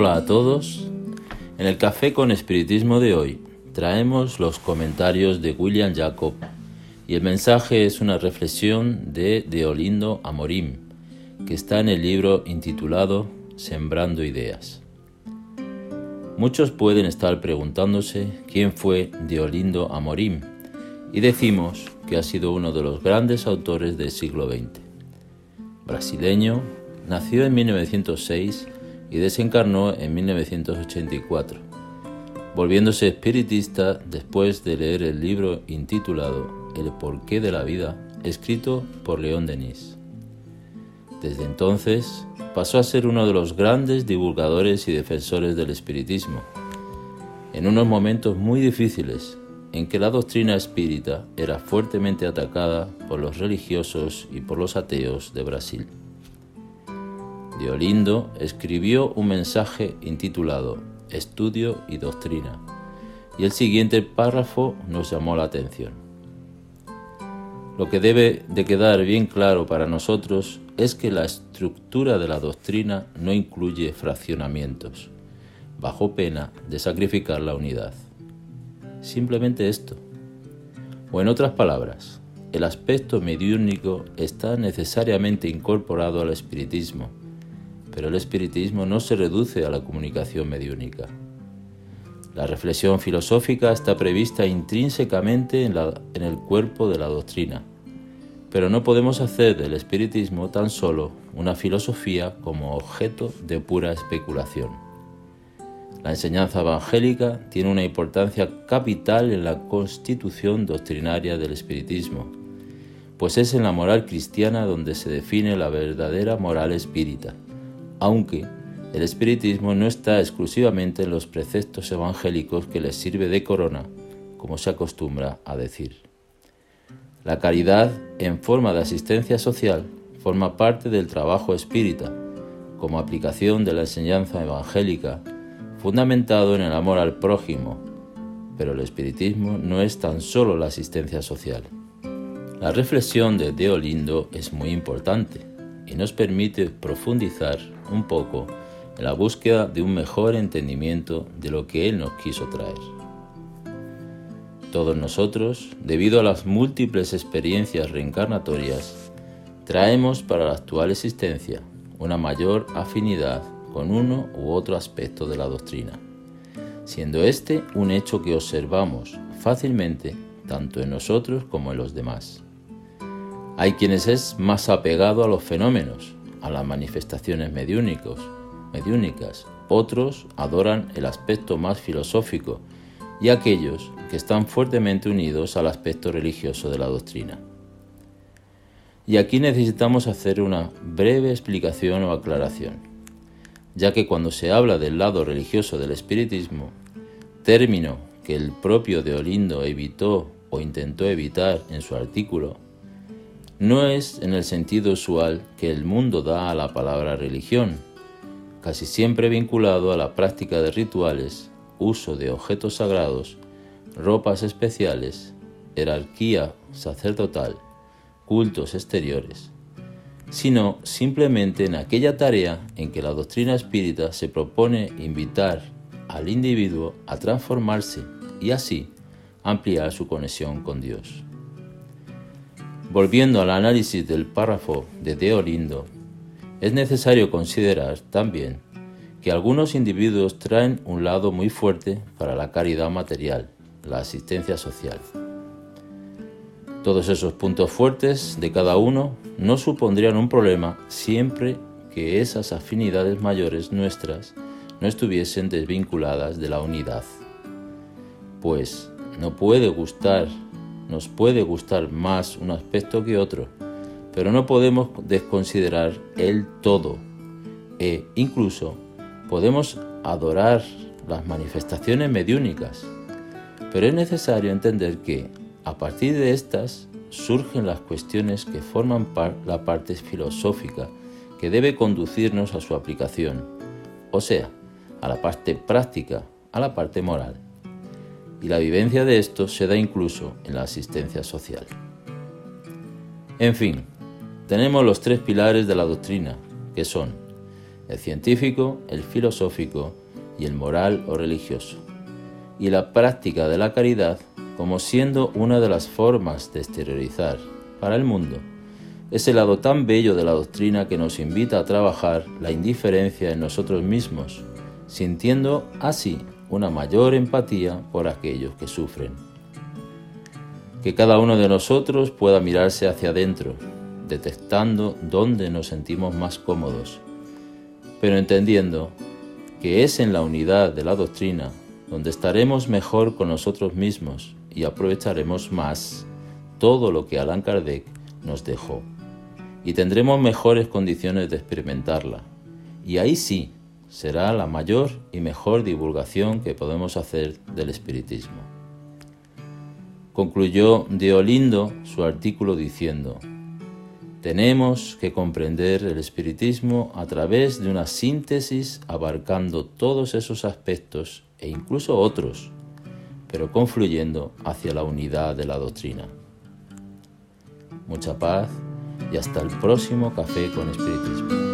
Hola a todos. En el Café con Espiritismo de hoy traemos los comentarios de William Jacob y el mensaje es una reflexión de Deolindo Amorim que está en el libro intitulado Sembrando Ideas. Muchos pueden estar preguntándose quién fue Deolindo Amorim y decimos que ha sido uno de los grandes autores del siglo XX. Brasileño, nació en 1906 y desencarnó en 1984, volviéndose espiritista después de leer el libro intitulado El porqué de la vida, escrito por León Denis. Desde entonces pasó a ser uno de los grandes divulgadores y defensores del espiritismo, en unos momentos muy difíciles en que la doctrina espírita era fuertemente atacada por los religiosos y por los ateos de Brasil. Diolindo escribió un mensaje intitulado Estudio y Doctrina, y el siguiente párrafo nos llamó la atención. Lo que debe de quedar bien claro para nosotros es que la estructura de la doctrina no incluye fraccionamientos, bajo pena de sacrificar la unidad. Simplemente esto. O en otras palabras, el aspecto mediúnico está necesariamente incorporado al espiritismo, pero el espiritismo no se reduce a la comunicación mediúnica. La reflexión filosófica está prevista intrínsecamente en, el cuerpo de la doctrina, pero no podemos hacer del espiritismo tan solo una filosofía como objeto de pura especulación. La enseñanza evangélica tiene una importancia capital en la constitución doctrinaria del espiritismo, pues es en la moral cristiana donde se define la verdadera moral espírita, aunque el espiritismo no está exclusivamente en los preceptos evangélicos que les sirve de corona, como se acostumbra a decir. La caridad en forma de asistencia social forma parte del trabajo espírita, como aplicación de la enseñanza evangélica fundamentado en el amor al prójimo, pero el espiritismo no es tan solo la asistencia social. La reflexión de Deolindo es muy importante y nos permite profundizar un poco en la búsqueda de un mejor entendimiento de lo que Él nos quiso traer. Todos nosotros, debido a las múltiples experiencias reencarnatorias, traemos para la actual existencia una mayor afinidad con uno u otro aspecto de la doctrina, siendo este un hecho que observamos fácilmente tanto en nosotros como en los demás. Hay quienes es más apegado a los fenómenos, a las manifestaciones mediúnicos, mediúnicas, otros adoran el aspecto más filosófico y aquellos que están fuertemente unidos al aspecto religioso de la doctrina. Y aquí necesitamos hacer una breve explicación o aclaración ya que cuando se habla del lado religioso del espiritismo, término que el propio Deolindo evitó o intentó evitar en su artículo, no es en el sentido usual que el mundo da a la palabra religión, casi siempre vinculado a la práctica de rituales, uso de objetos sagrados, ropas especiales, jerarquía sacerdotal, cultos exteriores sino simplemente en aquella tarea en que la doctrina espírita se propone invitar al individuo a transformarse y así ampliar su conexión con Dios. Volviendo al análisis del párrafo de Deolindo, es necesario considerar también que algunos individuos traen un lado muy fuerte para la caridad material, la asistencia social. Todos esos puntos fuertes de cada uno no supondrían un problema siempre que esas afinidades mayores nuestras no estuviesen desvinculadas de la unidad. Pues no puede gustar, nos puede gustar más un aspecto que otro, pero no podemos desconsiderar el todo e incluso podemos adorar las manifestaciones mediúnicas. Pero es necesario entender que a partir de estas surgen las cuestiones que forman la parte filosófica que debe conducirnos a su aplicación, o sea, a la parte práctica, a la parte moral. Y la vivencia de esto se da incluso en la asistencia social. En fin, tenemos los tres pilares de la doctrina, que son el científico, el filosófico y el moral o religioso, y la práctica de la caridad como siendo una de las formas de exteriorizar para el mundo ese lado tan bello de la doctrina que nos invita a trabajar la indiferencia en nosotros mismos, sintiendo así una mayor empatía por aquellos que sufren. Que cada uno de nosotros pueda mirarse hacia adentro, detectando dónde nos sentimos más cómodos, pero entendiendo que es en la unidad de la doctrina donde estaremos mejor con nosotros mismos y aprovecharemos más todo lo que Alan Kardec nos dejó. Y tendremos mejores condiciones de experimentarla. Y ahí sí será la mayor y mejor divulgación que podemos hacer del espiritismo. Concluyó Diolindo su artículo diciendo, tenemos que comprender el espiritismo a través de una síntesis abarcando todos esos aspectos e incluso otros, pero confluyendo hacia la unidad de la doctrina. Mucha paz y hasta el próximo café con espiritismo.